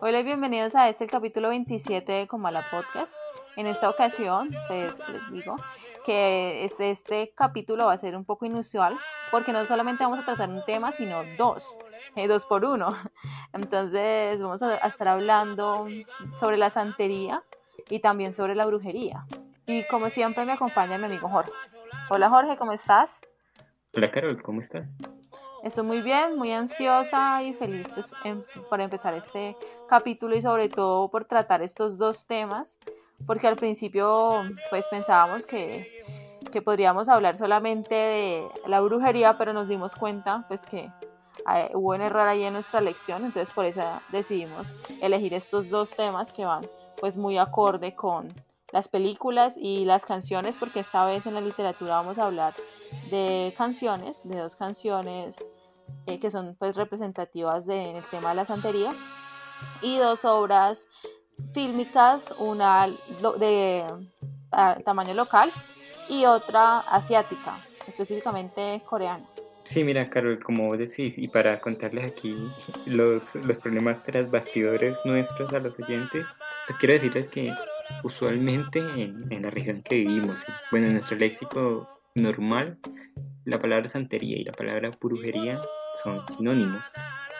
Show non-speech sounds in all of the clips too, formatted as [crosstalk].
Hola y bienvenidos a este capítulo 27 de Comala Podcast. En esta ocasión, pues les digo que este, este capítulo va a ser un poco inusual porque no solamente vamos a tratar un tema, sino dos, eh, dos por uno. [laughs] Entonces vamos a, a estar hablando sobre la santería y también sobre la brujería. Y como siempre me acompaña mi amigo Jorge. Hola Jorge, ¿cómo estás? Hola Carol, ¿cómo estás? Estoy muy bien, muy ansiosa y feliz pues, em- por empezar este capítulo y sobre todo por tratar estos dos temas, porque al principio pues pensábamos que, que podríamos hablar solamente de la brujería, pero nos dimos cuenta pues que eh, hubo un error ahí en nuestra lección, entonces por eso decidimos elegir estos dos temas que van pues muy acorde con las películas y las canciones, porque esta vez en la literatura vamos a hablar de canciones, de dos canciones eh, que son pues representativas de, en el tema de la santería y dos obras fílmicas, una de ah, tamaño local y otra asiática, específicamente coreana. Sí, mira Carol, como decís, y para contarles aquí los, los problemas tras bastidores nuestros a los oyentes, pues quiero decirles que usualmente en, en la región que vivimos, ¿sí? bueno, en nuestro léxico normal, la palabra santería y la palabra brujería son sinónimos,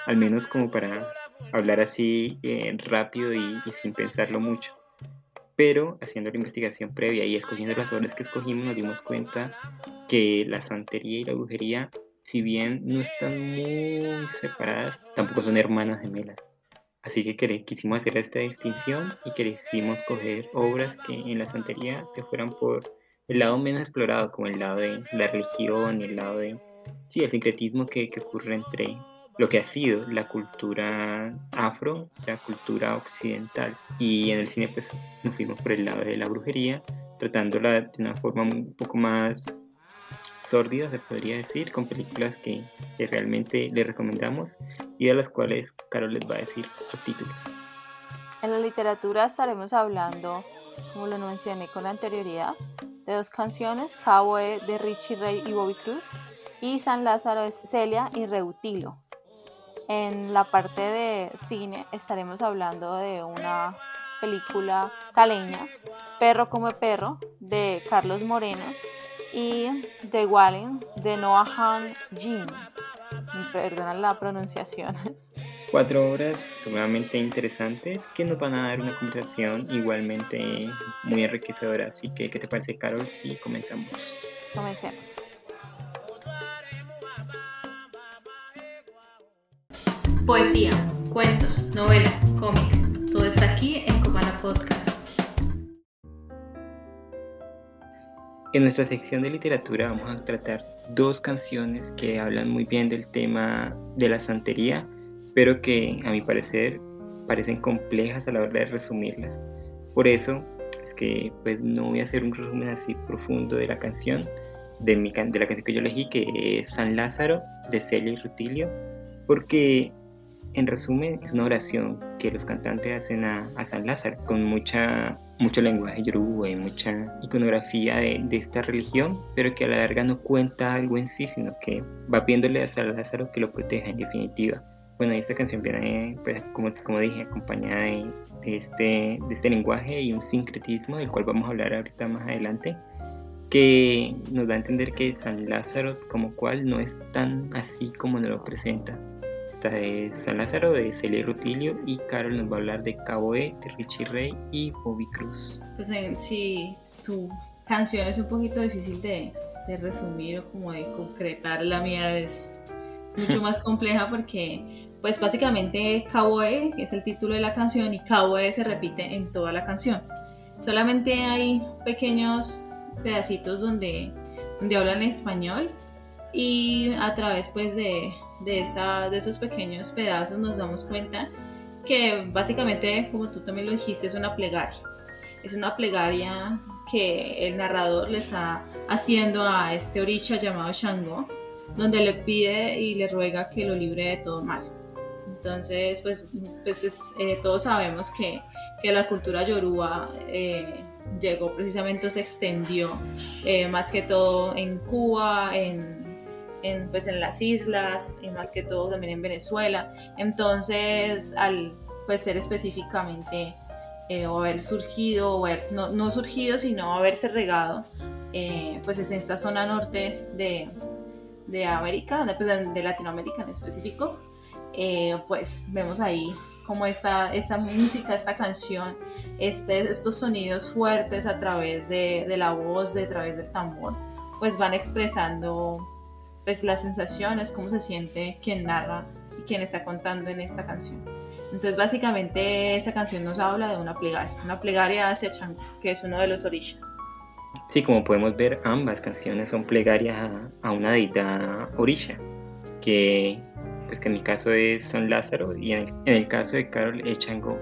al menos como para hablar así eh, rápido y, y sin pensarlo mucho. Pero haciendo la investigación previa y escogiendo las obras que escogimos, nos dimos cuenta que la santería y la brujería, si bien no están muy separadas, tampoco son hermanas gemelas. Así que quisimos hacer esta distinción y quisimos coger obras que en la santería se fueran por el lado menos explorado, como el lado de la religión, el lado de sí, el sincretismo que, que ocurre entre lo que ha sido la cultura afro, la cultura occidental. Y en el cine pues nos fuimos por el lado de la brujería, tratándola de una forma un poco más sórdida, se podría decir, con películas que, que realmente les recomendamos y de las cuales Carol les va a decir los títulos. En la literatura estaremos hablando, como lo mencioné con anterioridad, de dos canciones, Cabo E de Richie Ray y Bobby Cruz y San Lázaro de Celia y Reutilo. En la parte de cine estaremos hablando de una película caleña, Perro come perro, de Carlos Moreno y The Walling de Noah Han Jin. Perdona la pronunciación. [laughs] Cuatro obras sumamente interesantes que nos van a dar una conversación igualmente muy enriquecedora. Así que, ¿qué te parece, Carol? Si comenzamos. Comencemos. Poesía, cuentos, novela, cómic. Todo está aquí en Comala Podcast. En nuestra sección de literatura vamos a tratar dos canciones que hablan muy bien del tema de la santería, pero que a mi parecer parecen complejas a la hora de resumirlas. Por eso es que pues no voy a hacer un resumen así profundo de la canción, de, mi, can- de la canción que yo elegí, que es San Lázaro, de Celia y Rutilio, porque en resumen es una oración que los cantantes hacen a, San Lázaro, con mucha, mucho lenguaje yoruba y mucha iconografía de, de esta religión, pero que a la larga no cuenta algo en sí, sino que va pidiéndole a San Lázaro que lo proteja en definitiva. Bueno, y esta canción viene, pues, como, como dije, acompañada de, de este, de este lenguaje y un sincretismo, del cual vamos a hablar ahorita más adelante, que nos da a entender que San Lázaro como cual no es tan así como nos lo presenta. Esta es San Lázaro de Celia Rutilio y Carol nos va a hablar de Cabo E, de Richie Ray y Bobby Cruz. Pues en sí, tu canción es un poquito difícil de, de resumir o como de concretar. La mía es, es mucho [laughs] más compleja porque, pues básicamente Cabo E es el título de la canción y Cabo E se repite en toda la canción. Solamente hay pequeños pedacitos donde, donde hablan español y a través pues de, de, esa, de esos pequeños pedazos nos damos cuenta que básicamente, como tú también lo dijiste, es una plegaria. Es una plegaria que el narrador le está haciendo a este oricha llamado Shango, donde le pide y le ruega que lo libre de todo mal. Entonces, pues, pues es, eh, todos sabemos que, que, la cultura yoruba eh, llegó precisamente, se extendió eh, más que todo en Cuba, en, en, pues, en las islas, y más que todo también en Venezuela. Entonces, al pues, ser específicamente o haber surgido, o no, no, surgido, sino haberse regado, pues es en esta zona norte de, de América, de, pues, de Latinoamérica en específico, eh, pues vemos ahí como esta, esta música, esta canción, este, estos sonidos fuertes a través de, de la voz, de, a través del tambor, pues van expresando pues las sensaciones, cómo se siente quien narra y quien está contando en esta canción. Entonces básicamente esa canción nos habla de una plegaria, una plegaria hacia Chango, que es uno de los orishas. Sí, como podemos ver, ambas canciones son plegarias a, una deidad orisha, que pues que en mi caso es San Lázaro y en el, caso de Carol es Chango.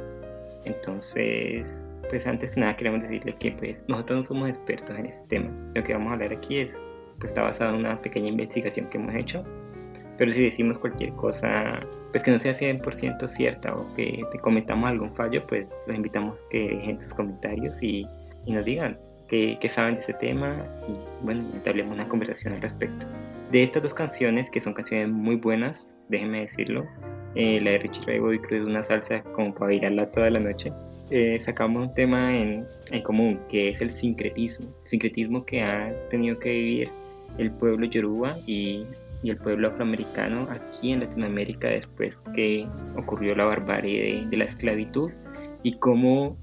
Entonces, pues antes que nada queremos decirle que pues nosotros no somos expertos en este tema. Lo que vamos a hablar aquí es, pues está basado en una pequeña investigación que hemos hecho. Pero si decimos cualquier cosa, pues que no sea 100% cierta o que te cometamos algún fallo, pues los invitamos que dejen sus comentarios y, y nos digan qué, saben de ese tema y bueno, entablemos una conversación al respecto. De estas dos canciones, que son canciones muy buenas, déjenme decirlo. Eh, la de Richie Ray Bobby Cruz es una salsa como para bailarla toda la noche. Eh, sacamos un tema en, en, común, que es el sincretismo. Sincretismo que ha tenido que vivir el pueblo yoruba y, y el pueblo afroamericano aquí en Latinoamérica después que ocurrió la barbarie de la esclavitud y cómo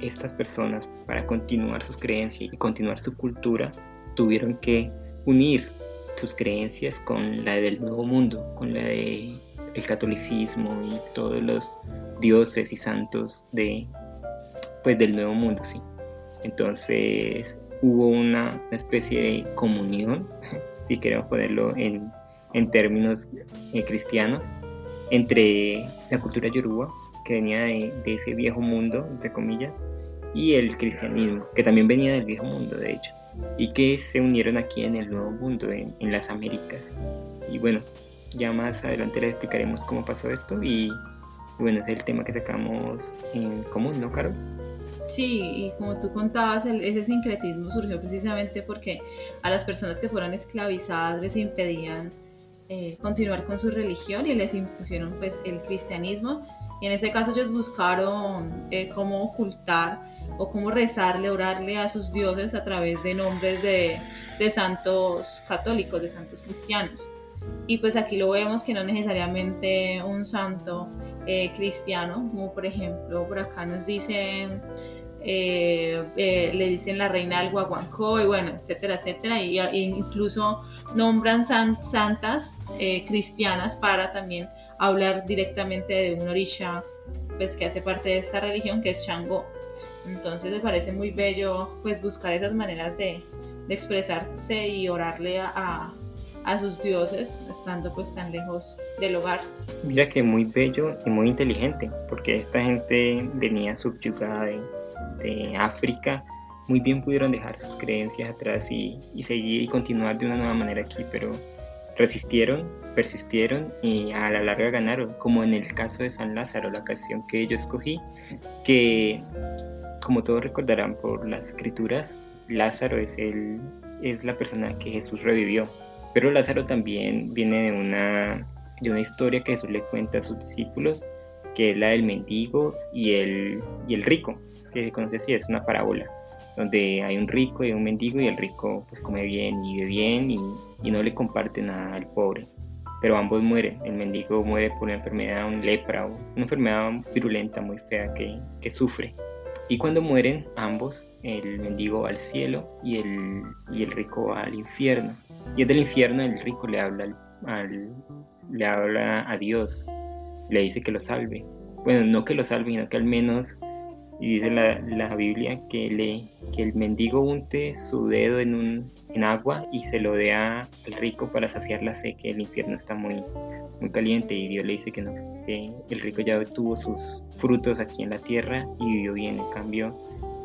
estas personas para continuar sus creencias y continuar su cultura tuvieron que unir sus creencias con la del nuevo mundo, con la de el catolicismo y todos los dioses y santos de pues del nuevo mundo, sí. Entonces hubo una especie de comunión, [laughs] si queremos ponerlo en, en términos eh, cristianos, entre la cultura yoruba, que venía de, de, ese viejo mundo, entre comillas, y el cristianismo, que también venía del viejo mundo, de hecho y que se unieron aquí en el Nuevo Mundo, en, las Américas. Y bueno, ya más adelante les explicaremos cómo pasó esto y, bueno, es el tema que sacamos en común, ¿no, Caro? Sí, y como tú contabas, ese sincretismo surgió precisamente porque a las personas que fueron esclavizadas les impedían eh, continuar con su religión y les impusieron pues el cristianismo y en ese caso ellos buscaron eh, cómo ocultar o cómo rezarle, orarle a sus dioses a través de nombres de, de santos católicos, de santos cristianos. Y pues aquí lo vemos que no necesariamente un santo eh, cristiano, como por ejemplo por acá nos dicen, eh, le dicen la reina del Guaguancó y bueno, etcétera, etcétera. Y, incluso nombran santas cristianas para también hablar directamente de un orisha pues que hace parte de esta religión que es Shango. Entonces me parece muy bello pues buscar esas maneras de, de expresarse y orarle a, a, sus dioses estando pues tan lejos del hogar. Mira que muy bello y muy inteligente porque esta gente venía subyugada de, de África muy bien pudieron dejar sus creencias atrás y, y seguir y continuar de una nueva manera aquí, pero resistieron persistieron y a la larga ganaron, como en el caso de San Lázaro, la canción que yo escogí, que como todos recordarán por las escrituras, Lázaro es, el, es la persona que Jesús revivió, pero Lázaro también viene de una, de una historia que Jesús le cuenta a sus discípulos, que es la del mendigo y el, y el rico, que se conoce así, es una parábola, donde hay un rico y un mendigo y el rico pues come bien y vive bien y, y no le comparte nada al pobre pero ambos mueren. El mendigo muere por una enfermedad, un lepra, una enfermedad virulenta muy fea que, que sufre. Y cuando mueren ambos, el mendigo va al cielo y el, y el rico va al infierno. Y es del infierno el rico le habla, al, le habla a Dios, le dice que lo salve. Bueno, no que lo salve, sino que al menos y dice la, la, Biblia que, le, que el mendigo unte su dedo en, un, en agua y se lo dé al rico para saciar la sed, que el infierno está muy, muy caliente y Dios le dice que no, el rico ya tuvo sus frutos aquí en la tierra y vivió bien, en cambio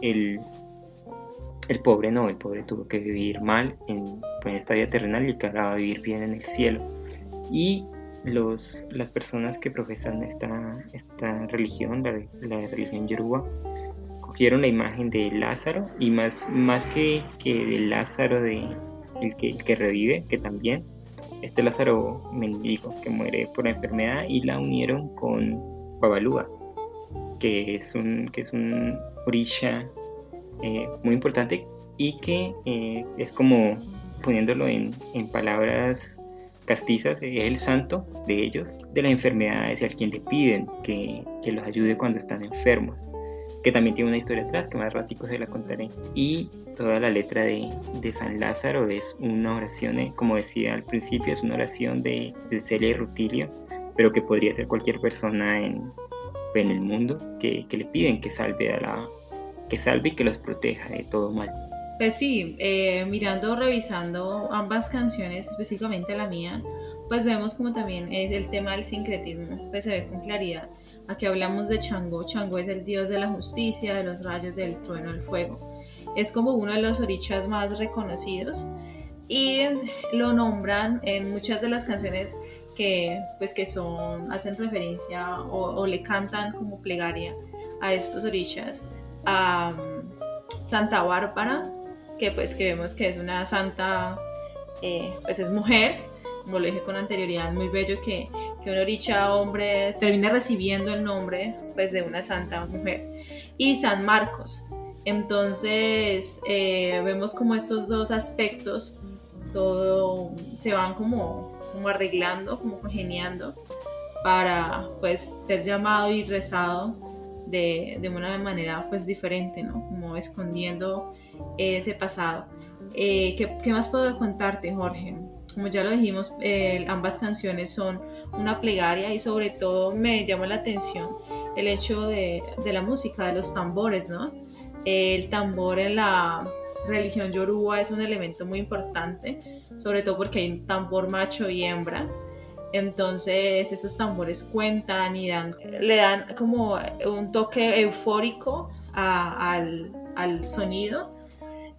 el, el pobre no, el pobre tuvo que vivir mal en, pues, en esta vida terrenal y que ahora a vivir bien en el cielo. Y los, las personas que profesan esta, esta religión, la, la religión yoruba, cogieron la imagen de Lázaro y más, más que, que de Lázaro de, el, que, que revive, que también, este Lázaro mendigo que muere por la enfermedad y la unieron con Babalúa, que es un, que es un orisha eh, muy importante y que eh, es como poniéndolo en, en palabras castizas, es el santo de ellos, de las enfermedades, al quien le piden que, que, los ayude cuando están enfermos, que también tiene una historia atrás, que más ratico se la contaré. Y toda la letra de, de San Lázaro es una oración, eh, como decía al principio, es una oración de, de Celia y Rutilio, pero que podría ser cualquier persona en, en el mundo que, que le piden que salve a la que salve y que los proteja de todo mal. Pues sí, eh, mirando, revisando ambas canciones, específicamente la mía, pues vemos como también es el tema del sincretismo, pues se ve con claridad. Aquí hablamos de Chango, Chango es el dios de la justicia, de los rayos, del trueno, del fuego. Es como uno de los orichas más reconocidos y lo nombran en muchas de las canciones que pues que son hacen referencia o, o le cantan como plegaria a estos orichas a um, Santa Bárbara que pues que vemos que es una santa, eh, pues es mujer, como lo dije con anterioridad, muy bello que, que un oricha hombre termine recibiendo el nombre pues de una santa mujer. Y San Marcos. Entonces eh, vemos como estos dos aspectos todo se van como, como arreglando, como congeniando para pues ser llamado y rezado de, de, una manera pues diferente, ¿no? Como escondiendo ese pasado. Eh, ¿qué, ¿qué, más puedo contarte, Jorge? Como ya lo dijimos, eh, ambas canciones son una plegaria y sobre todo me llama la atención el hecho de, de la música, de los tambores, ¿no? El tambor en la religión yoruba es un elemento muy importante, sobre todo porque hay un tambor macho y hembra. Entonces esos tambores cuentan y dan, le dan como un toque eufórico a, al, al, sonido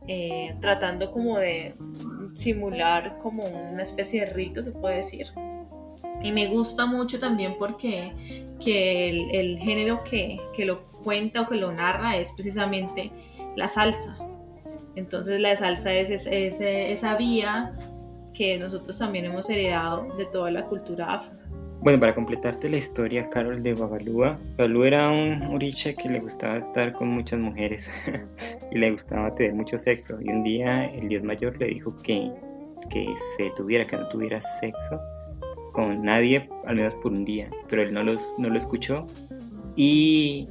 eh, tratando como de simular como una especie de rito, se puede decir. Y me gusta mucho también porque que el, género que, que, lo cuenta o que lo narra es precisamente la salsa. Entonces la salsa es, es, es esa vía que nosotros también hemos heredado de toda la cultura afro. Bueno, para completarte la historia, Carol de Babalúa, Babalúa era un uricha que le gustaba estar con muchas mujeres [laughs] y le gustaba tener mucho sexo. Y un día el dios mayor le dijo que, que se tuviera, que no tuviera sexo con nadie, al menos por un día. Pero él no, los, no lo escuchó y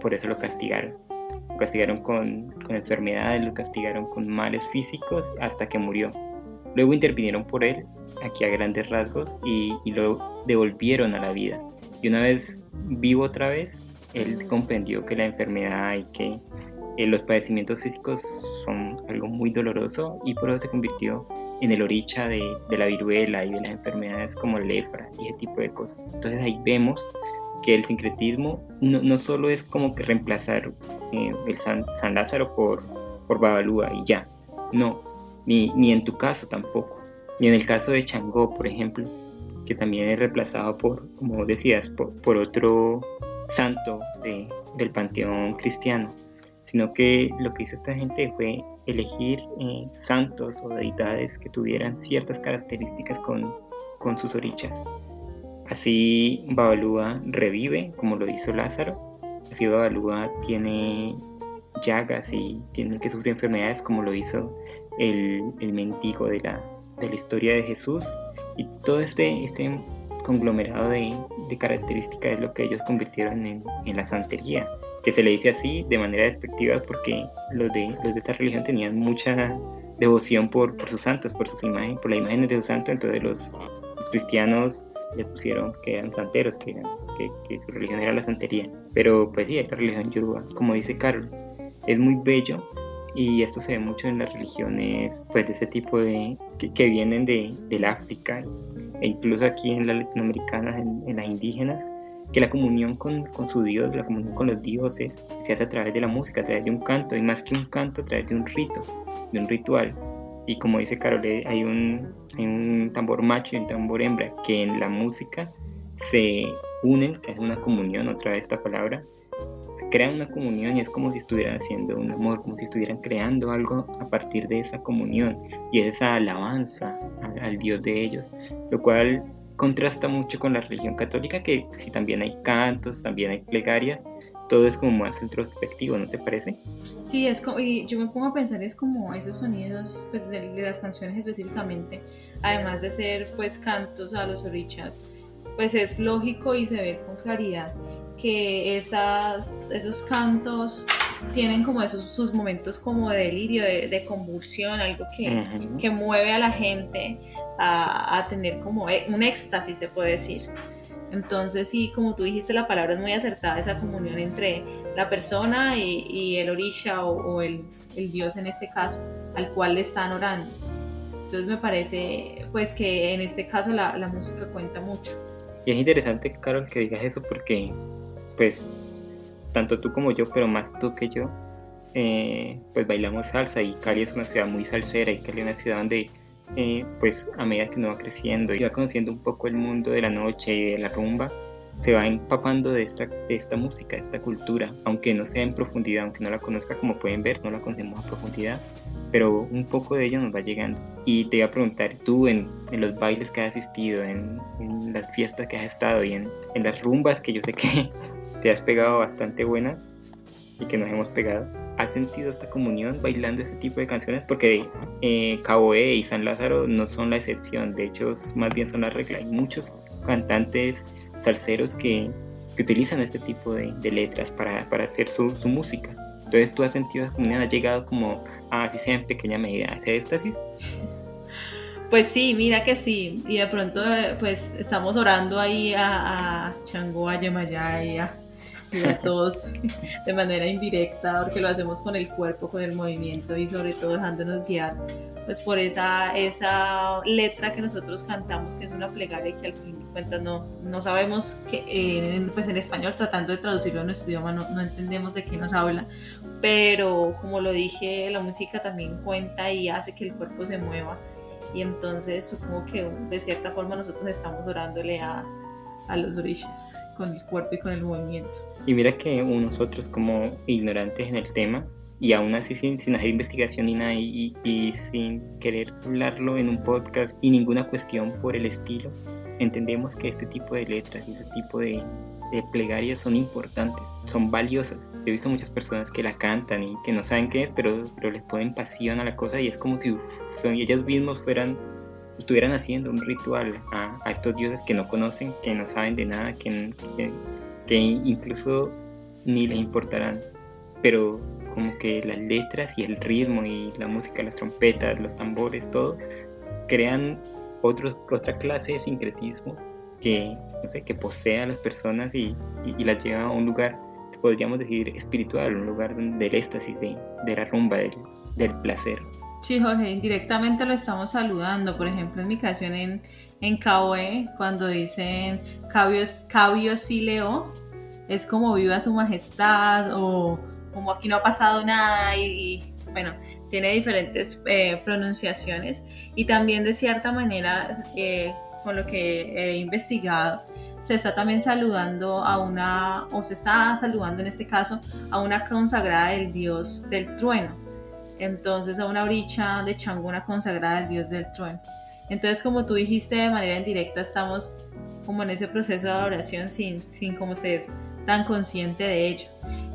por eso lo castigaron. Lo castigaron con, con enfermedades, lo castigaron con males físicos hasta que murió. Luego intervinieron por él, aquí a grandes rasgos, y, y lo devolvieron a la vida. Y una vez vivo otra vez, él comprendió que la enfermedad y que eh, los padecimientos físicos son algo muy doloroso y por eso se convirtió en el oricha de, de, la viruela y de las enfermedades como lepra y ese tipo de cosas. Entonces ahí vemos que el sincretismo no, no solo es como que reemplazar eh, el San, San, Lázaro por, por Babalúa y ya, no, ni, ni en tu caso tampoco, ni en el caso de Changó, por ejemplo, que también es reemplazado por, como decías, por, otro santo de, del panteón cristiano, sino que lo que hizo esta gente fue elegir eh, santos o deidades que tuvieran ciertas características con, con sus orichas. Así Babalúa revive, como lo hizo Lázaro. Así Babalúa tiene llagas y tiene que sufrir enfermedades, como lo hizo el, el mendigo de la, de la historia de Jesús y todo este, este conglomerado de, de características es lo que ellos convirtieron en, en, la santería, que se le dice así de manera despectiva porque los de, los de esta religión tenían mucha devoción por, por sus santos, por sus imágenes, por las imágenes de sus santos, entonces los, los cristianos le pusieron que eran santeros, que, eran, que, su religión era la santería. Pero pues sí, la religión yoruba, como dice Carol, es muy bello y esto se ve mucho en las religiones pues de ese tipo de que, que vienen de, del África e incluso aquí en las latinoamericanas en, en, las indígenas que la comunión con, con, su Dios, la comunión con los dioses se hace a través de la música, a través de un canto y más que un canto, a través de un rito, de un ritual. Y como dice Carol, hay un, hay un tambor macho y un tambor hembra que en la música se unen, que es una comunión, otra vez esta palabra, crean una comunión y es como si estuvieran haciendo un amor, como si estuvieran creando algo a partir de esa comunión y esa alabanza al, Dios de ellos, lo cual contrasta mucho con la religión católica, que si también hay cantos, también hay plegarias, todo es como más introspectivo, ¿no te parece? Sí, es como, y yo me pongo a pensar, es como esos sonidos pues, de, las canciones específicamente, además de ser pues cantos a los orichas, pues es lógico y se ve con claridad que esas, esos cantos tienen como esos sus momentos como de delirio, de, convulsión, algo que, que, mueve a la gente a, a, tener como e, un éxtasis, se puede decir. Entonces, sí, como tú dijiste, la palabra es muy acertada, esa comunión entre la persona y, y el orisha o, el, el, dios en este caso, al cual le están orando. Entonces me parece pues que en este caso la, la música cuenta mucho. Y es interesante, Carol, que digas eso porque pues tanto tú como yo, pero más tú que yo, eh, pues bailamos salsa y Cali es una ciudad muy salsera y Cali es una ciudad donde eh, pues a medida que uno va creciendo y va conociendo un poco el mundo de la noche y de la rumba, se va empapando de esta, de esta música, de esta cultura, aunque no sea en profundidad, aunque no la conozca como pueden ver, no la conocemos a profundidad, pero un poco de ello nos va llegando. Y te iba a preguntar, tú en, en los bailes que has asistido, en, en, las fiestas que has estado y en, en las rumbas que yo sé que [laughs] te has pegado bastante buena y que nos hemos pegado. ¿Has sentido esta comunión bailando este tipo de canciones? Porque eh, Caboe y San Lázaro no son la excepción, de hecho más bien son la regla. Hay muchos cantantes salseros que, que utilizan este tipo de, de letras para, para hacer su, su, música. Entonces tú has sentido esa comunión, has llegado como, así sea en pequeña medida, ese éxtasis. Pues sí, mira que sí. Y de pronto, pues estamos orando ahí a, a Chango, a Yemayá y a todos [laughs] de manera indirecta, porque lo hacemos con el cuerpo, con el movimiento y sobre todo dejándonos guiar pues por esa, esa letra que nosotros cantamos, que es una plegaria que al fin cuentas no, no sabemos que eh, pues en español, tratando de traducirlo a nuestro idioma, no, no entendemos de qué nos habla, pero como lo dije, la música también cuenta y hace que el cuerpo se mueva y entonces supongo que de cierta forma nosotros estamos orándole a, a los orillas con el cuerpo y con el movimiento. Y mira que nosotros como ignorantes en el tema, y aún así sin, sin hacer investigación ni nada, y, y, sin querer hablarlo en un podcast y ninguna cuestión por el estilo, entendemos que este tipo de letras y este tipo de, plegarias son importantes, son valiosas. He visto muchas personas que la cantan y que no saben qué es, pero, pero les ponen pasión a la cosa y es como si son, ellos mismos fueran estuvieran haciendo un ritual a, a, estos dioses que no conocen, que no saben de nada, que, que incluso ni les importarán, pero como que las letras y el ritmo y la música, las trompetas, los tambores, todo, crean otros, otra clase de sincretismo que, no sé, que posee a las personas y, y, y, las lleva a un lugar, podríamos decir, espiritual, un lugar del éxtasis, de, de la rumba, del, del placer. Sí, Jorge, indirectamente lo estamos saludando. Por ejemplo, en mi canción en, en Kawe, cuando dicen Cabio Sileo, es como viva su majestad o como aquí no ha pasado nada y, bueno, tiene diferentes eh, pronunciaciones y también de cierta manera, eh, con lo que he investigado, se está también saludando a una, o se está saludando en este caso, a una consagrada del dios del trueno entonces a una bricha de changuna consagrada al dios del trueno. Entonces, como tú dijiste de manera indirecta, estamos como en ese proceso de adoración sin, sin como ser tan consciente de ello.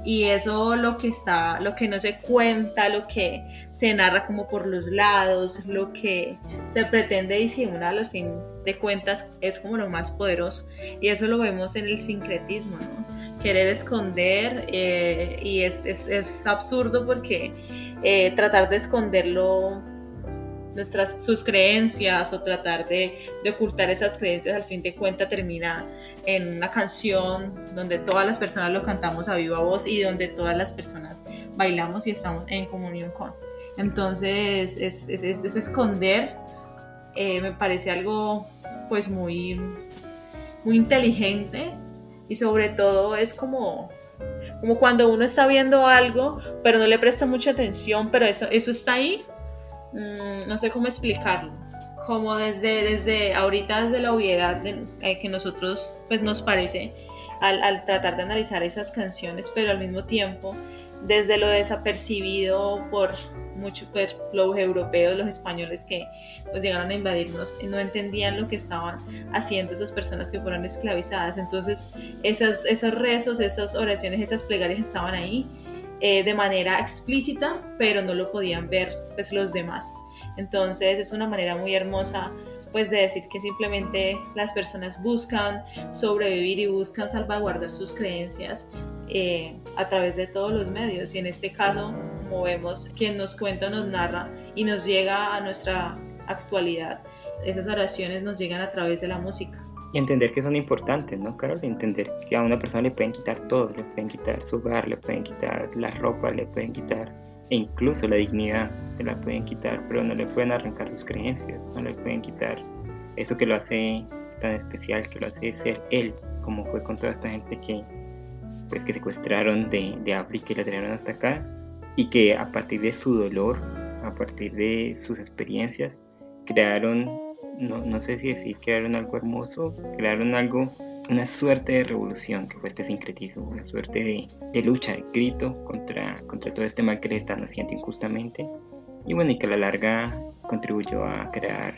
Y eso lo que está, lo que no se cuenta, lo que se narra como por los lados, lo que se pretende disimular al fin de cuentas es como lo más poderoso. Y eso lo vemos en el sincretismo, ¿no? Querer esconder eh, y es, es, es absurdo porque eh, tratar de esconderlo, nuestras, sus creencias o tratar de, de, ocultar esas creencias, al fin de cuentas termina en una canción donde todas las personas lo cantamos a viva voz y donde todas las personas bailamos y estamos en comunión con. Entonces, es, es, es esconder, eh, me parece algo pues muy, muy inteligente y sobre todo es como como cuando uno está viendo algo, pero no le presta mucha atención, pero eso, eso está ahí. Mm, no sé cómo explicarlo. Como desde, desde ahorita, desde la obviedad de, eh, que nosotros pues nos parece, al, al tratar de analizar esas canciones, pero al mismo tiempo desde lo desapercibido por muchos pues, los europeos, los españoles que pues, llegaron a invadirnos, no entendían lo que estaban haciendo esas personas que fueron esclavizadas. Entonces, esas, esos rezos, esas oraciones, esas plegarias estaban ahí eh, de manera explícita, pero no lo podían ver pues, los demás. Entonces, es una manera muy hermosa pues de decir que simplemente las personas buscan sobrevivir y buscan salvaguardar sus creencias eh, a través de todos los medios. Y en este caso, como vemos, quien nos cuenta, nos narra y nos llega a nuestra actualidad. Esas oraciones nos llegan a través de la música. Y entender que son importantes, ¿no, Carol? Entender que a una persona le pueden quitar todo, le pueden quitar su hogar, le pueden quitar la ropa, le pueden quitar e incluso la dignidad, se la pueden quitar, pero no le pueden arrancar sus creencias, no le pueden quitar eso que lo hace tan especial, que lo hace ser él, como fue con toda esta gente que pues que secuestraron de, de África y la trajeron hasta acá y que a partir de su dolor, a partir de sus experiencias, crearon, no, no sé si decir crearon algo hermoso, crearon algo, una suerte de revolución que fue este sincretismo, una suerte de, de, lucha, de grito contra, contra todo este mal que les están haciendo injustamente y bueno, y que a la larga contribuyó a crear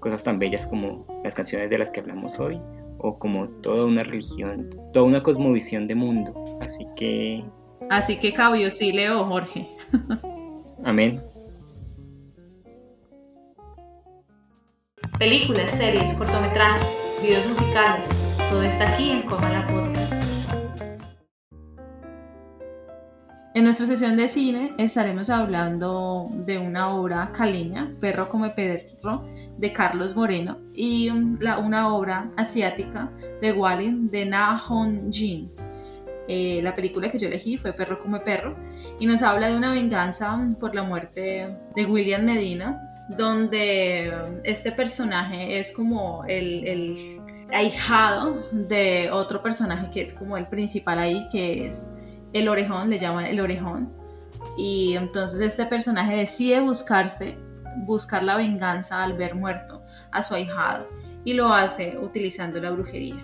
cosas tan bellas como las canciones de las que hablamos hoy o como toda una religión, toda una cosmovisión de mundo. Así que... Así que cabio, sí, leo, Jorge. Amén. Películas, series, cortometrajes, videos musicales, todo está aquí en Coma Podcast. En nuestra sesión de cine estaremos hablando de una obra caleña, Perro come perro, de Carlos Moreno, y um, la, una obra asiática de Wallin de Na Hong Jin. Eh, la película que yo elegí fue Perro come perro y nos habla de una venganza por la muerte de William Medina, donde este personaje es como el ahijado de otro personaje que es como el principal ahí, que es el orejón, le llaman el orejón. Y entonces este personaje decide buscarse buscar la venganza al ver muerto a su ahijado y lo hace utilizando la brujería.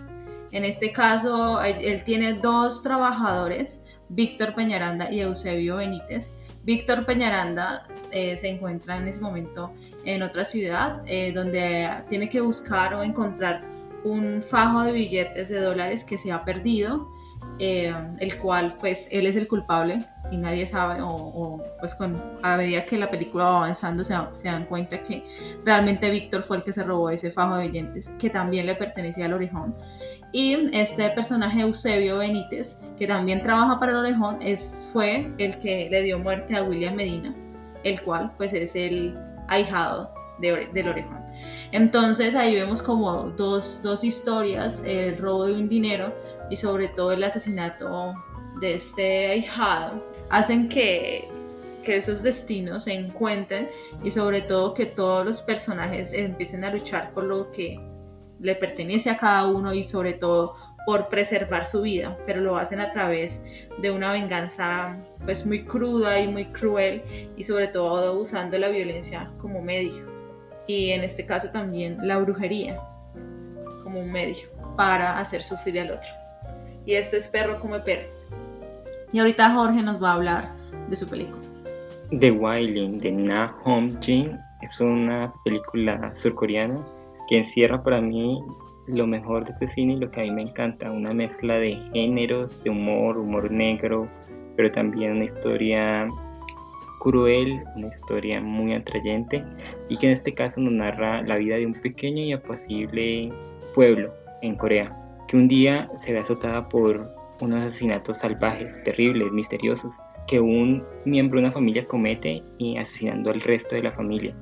En este caso, él, tiene dos trabajadores, Víctor Peñaranda y Eusebio Benítez. Víctor Peñaranda eh, se encuentra en ese momento en otra ciudad eh, donde tiene que buscar o encontrar un fajo de billetes de dólares que se ha perdido, eh, el cual pues él es el culpable y nadie sabe, o, pues con, a medida que la película va avanzando se, se, dan cuenta que realmente Víctor fue el que se robó ese fajo de billetes que también le pertenecía al orejón. Y este personaje Eusebio Benítez, que también trabaja para el orejón, es, fue el que le dio muerte a William Medina, el cual pues es el ahijado de, del orejón. Entonces ahí vemos como dos, dos historias, el robo de un dinero y sobre todo el asesinato de este ahijado hacen que, esos destinos se encuentren y sobre todo que todos los personajes empiecen a luchar por lo que le pertenece a cada uno y sobre todo por preservar su vida, pero lo hacen a través de una venganza pues muy cruda y muy cruel y sobre todo usando la violencia como medio y en este caso también la brujería como un medio para hacer sufrir al otro. Y este es perro como perro. Y ahorita Jorge nos va a hablar de su película. The Wailing de Na Hong Jin es una película surcoreana que encierra para mí lo mejor de este cine y lo que a mí me encanta, una mezcla de géneros, de humor, humor negro, pero también una historia cruel, una historia muy atrayente y que en este caso nos narra la vida de un pequeño y apacible pueblo en Corea, que un día se ve azotada por unos asesinatos salvajes, terribles, misteriosos, que un miembro de una familia comete y asesinando al resto de la familia.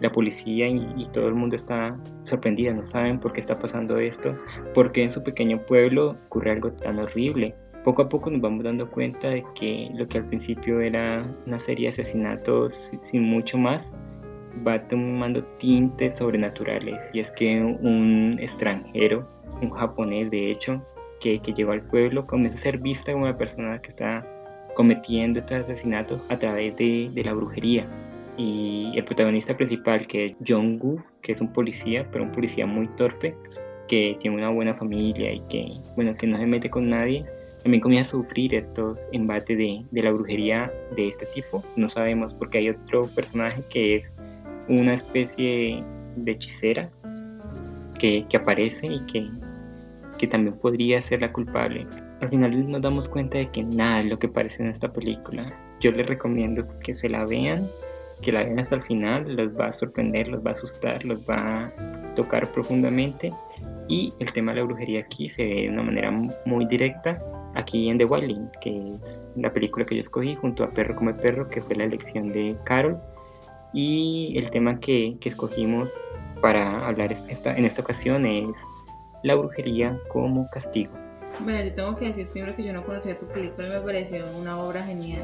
La policía y, todo el mundo está sorprendida, no saben por qué está pasando esto, porque en su pequeño pueblo ocurre algo tan horrible. Poco a poco nos vamos dando cuenta de que lo que al principio era una serie de asesinatos sin mucho más, va tomando tintes sobrenaturales. Y es que un extranjero, un japonés de hecho, que, llegó al pueblo comienza a ser vista como una persona que está cometiendo estos asesinatos a través de, la brujería. Y el protagonista principal, que es Jong-gu, que es un policía, pero un policía muy torpe, que tiene una buena familia y que, bueno, que no se mete con nadie, también comienza a sufrir estos embates de, de la brujería de este tipo. No sabemos porque hay otro personaje que es una especie de hechicera que, que aparece y que, que también podría ser la culpable. Al final nos damos cuenta de que nada es lo que parece en esta película. Yo les recomiendo que se la vean, que la vean hasta el final, los va a sorprender, los va a asustar, los va a tocar profundamente. Y el tema de la brujería aquí se ve de una manera muy directa aquí en The Wilding, que es la película que yo escogí junto a Perro come Perro, que fue la elección de Carol. Y el tema que, que escogimos para hablar esta, en esta ocasión es la brujería como castigo. Bueno, yo tengo que decir primero que yo no conocía tu película y me pareció una obra genial.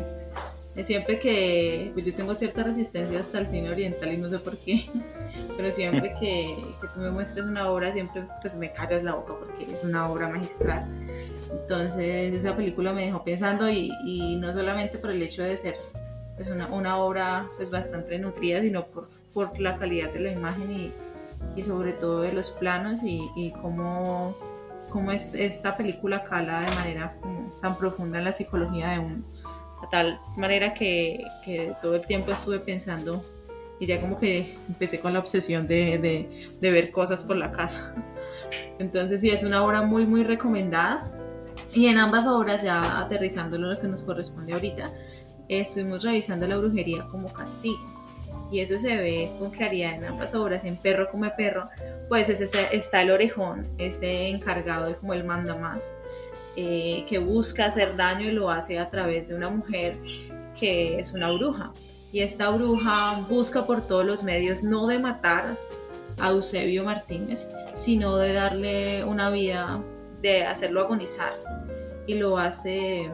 Siempre que, pues yo tengo cierta resistencia hasta el cine oriental y no sé por qué, [laughs] pero siempre que, que tú me muestres una obra, siempre pues me callas la boca porque es una obra magistral. Entonces esa película me dejó pensando y, no solamente por el hecho de ser pues una, una, obra pues bastante nutrida, sino por, por la calidad de la imagen y, y sobre todo de los planos y, y cómo, cómo es, esa película cala de manera tan profunda en la psicología de uno. De tal manera que, que, todo el tiempo estuve pensando y ya como que empecé con la obsesión de, de, de ver cosas por la casa. [laughs] Entonces sí, es una obra muy, muy recomendada. Y en ambas obras, ya aterrizándolo lo que nos corresponde ahorita, estuvimos revisando la brujería como castigo. Y eso se ve con claridad en ambas obras. En Perro come perro, pues ese, está el orejón, ese encargado de como el manda más, eh, que busca hacer daño y lo hace a través de una mujer que es una bruja. Y esta bruja busca por todos los medios no de matar a Eusebio Martínez, sino de darle una vida, de hacerlo agonizar. Y lo hace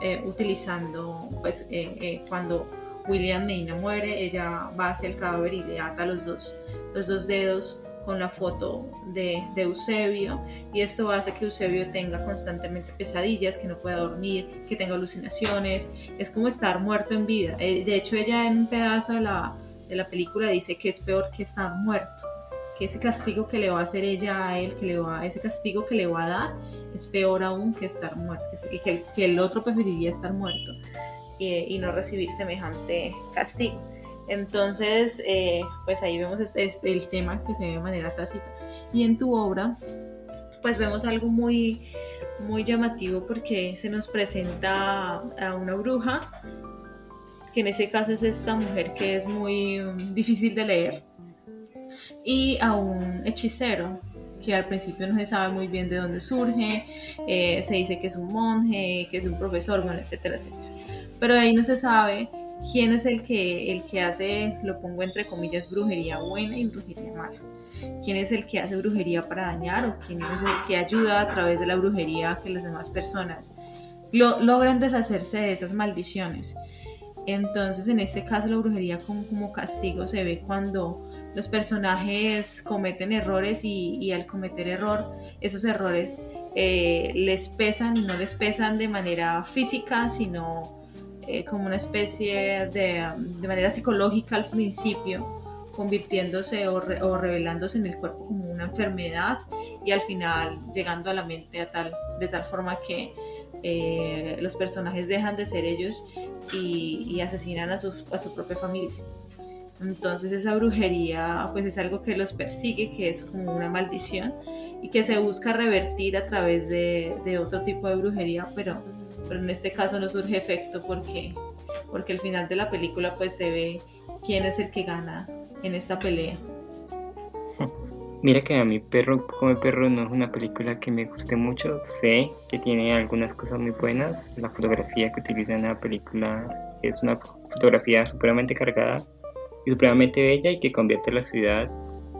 eh, utilizando, pues, eh, eh, cuando William Medina muere, ella va hacia el cadáver y le ata los dos, los dos dedos con la foto de, de, Eusebio y esto hace que Eusebio tenga constantemente pesadillas, que no pueda dormir, que tenga alucinaciones, es como estar muerto en vida. De hecho ella en un pedazo de la, de la película dice que es peor que estar muerto, que ese castigo que le va a hacer ella a él, que le va, ese castigo que le va a dar es peor aún que estar muerto, que, que, que el otro preferiría estar muerto y, y no recibir semejante castigo. Entonces, eh, pues ahí vemos este, este, el tema que se ve de manera tácita. Y en tu obra, pues vemos algo muy, muy llamativo porque se nos presenta a una bruja, que en ese caso es esta mujer que es muy difícil de leer, y a un hechicero que al principio no se sabe muy bien de dónde surge, eh, se dice que es un monje, que es un profesor, bueno, etcétera, etcétera. Pero ahí no se sabe quién es el que, el que hace, lo pongo entre comillas, brujería buena y brujería mala. ¿Quién es el que hace brujería para dañar o quién es el que ayuda a través de la brujería a que las demás personas lo, logran deshacerse de esas maldiciones? Entonces, en este caso, la brujería como, como castigo se ve cuando los personajes cometen errores y, y al cometer error, esos errores eh, les pesan y no les pesan de manera física, sino eh, como una especie de, de, manera psicológica al principio, convirtiéndose o, re, o, revelándose en el cuerpo como una enfermedad y al final llegando a la mente a tal, de tal forma que eh, los personajes dejan de ser ellos y, y asesinan a su, a su propia familia. Entonces esa brujería pues es algo que los persigue, que es como una maldición y que se busca revertir a través de, de otro tipo de brujería, pero, pero, en este caso no surge efecto porque, porque al final de la película pues se ve quién es el que gana en esta pelea. Mira que a mi perro come perro no es una película que me guste mucho. Sé que tiene algunas cosas muy buenas. La fotografía que utiliza en la película es una fotografía supremamente cargada y supremamente bella y que convierte la ciudad